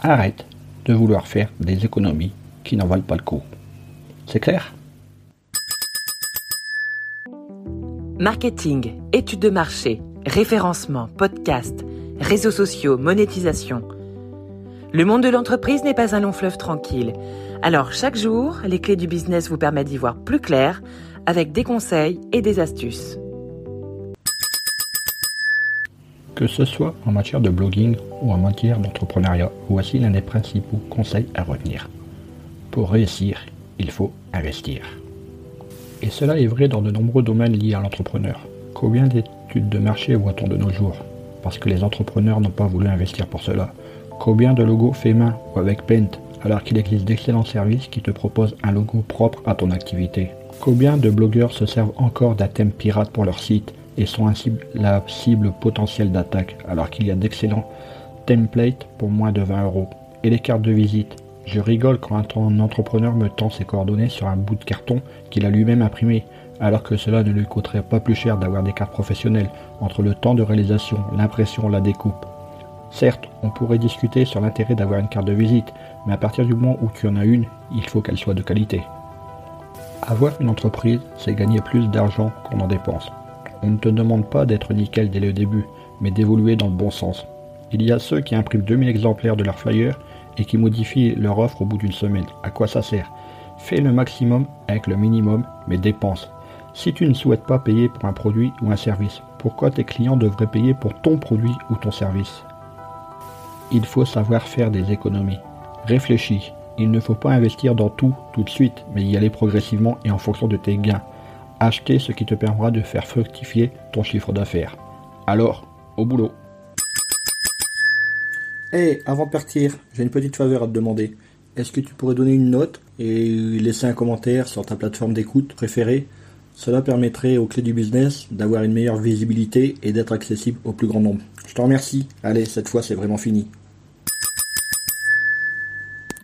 Arrête de vouloir faire des économies qui n'en valent pas le coup. C'est clair? Marketing, études de marché, référencement, podcast, réseaux sociaux, monétisation. Le monde de l'entreprise n'est pas un long fleuve tranquille. Alors chaque jour, les clés du business vous permettent d'y voir plus clair avec des conseils et des astuces. Que ce soit en matière de blogging ou en matière d'entrepreneuriat, voici l'un des principaux conseils à retenir. Pour réussir, il faut investir. Et cela est vrai dans de nombreux domaines liés à l'entrepreneur. Combien d'études de marché voit-on de nos jours Parce que les entrepreneurs n'ont pas voulu investir pour cela? Combien de logos faits main ou avec Paint alors qu'il existe d'excellents services qui te proposent un logo propre à ton activité? Combien de blogueurs se servent encore d'un thème pirate pour leur site et sont ainsi la cible potentielle d'attaque alors qu'il y a d'excellents templates pour moins de 20 euros Et les cartes de visite? Je rigole quand un entrepreneur me tend ses coordonnées sur un bout de carton qu'il a lui-même imprimé alors que cela ne lui coûterait pas plus cher d'avoir des cartes professionnelles entre le temps de réalisation, l'impression, la découpe. Certes, on pourrait discuter sur l'intérêt d'avoir une carte de visite, mais à partir du moment où tu en as une, il faut qu'elle soit de qualité. Avoir une entreprise, c'est gagner plus d'argent qu'on en dépense. On ne te demande pas d'être nickel dès le début, mais d'évoluer dans le bon sens. Il y a ceux qui impriment 2000 exemplaires de leur flyer et qui modifient leur offre au bout d'une semaine. À quoi ça sert? Fais le maximum avec le minimum, mais dépense. Si tu ne souhaites pas payer pour un produit ou un service, pourquoi tes clients devraient payer pour ton produit ou ton service? Il faut savoir faire des économies. Réfléchis. Il ne faut pas investir dans tout tout de suite, mais y aller progressivement et en fonction de tes gains. Acheter ce qui te permettra de faire fructifier ton chiffre d'affaires. Alors, au boulot. Hé, avant de partir, j'ai une petite faveur à te demander. Est-ce que tu pourrais donner une note et laisser un commentaire sur ta plateforme d'écoute préférée? Cela permettrait aux clés du business d'avoir une meilleure visibilité et d'être accessible au plus grand nombre. Je te remercie. Allez, cette fois c'est vraiment fini.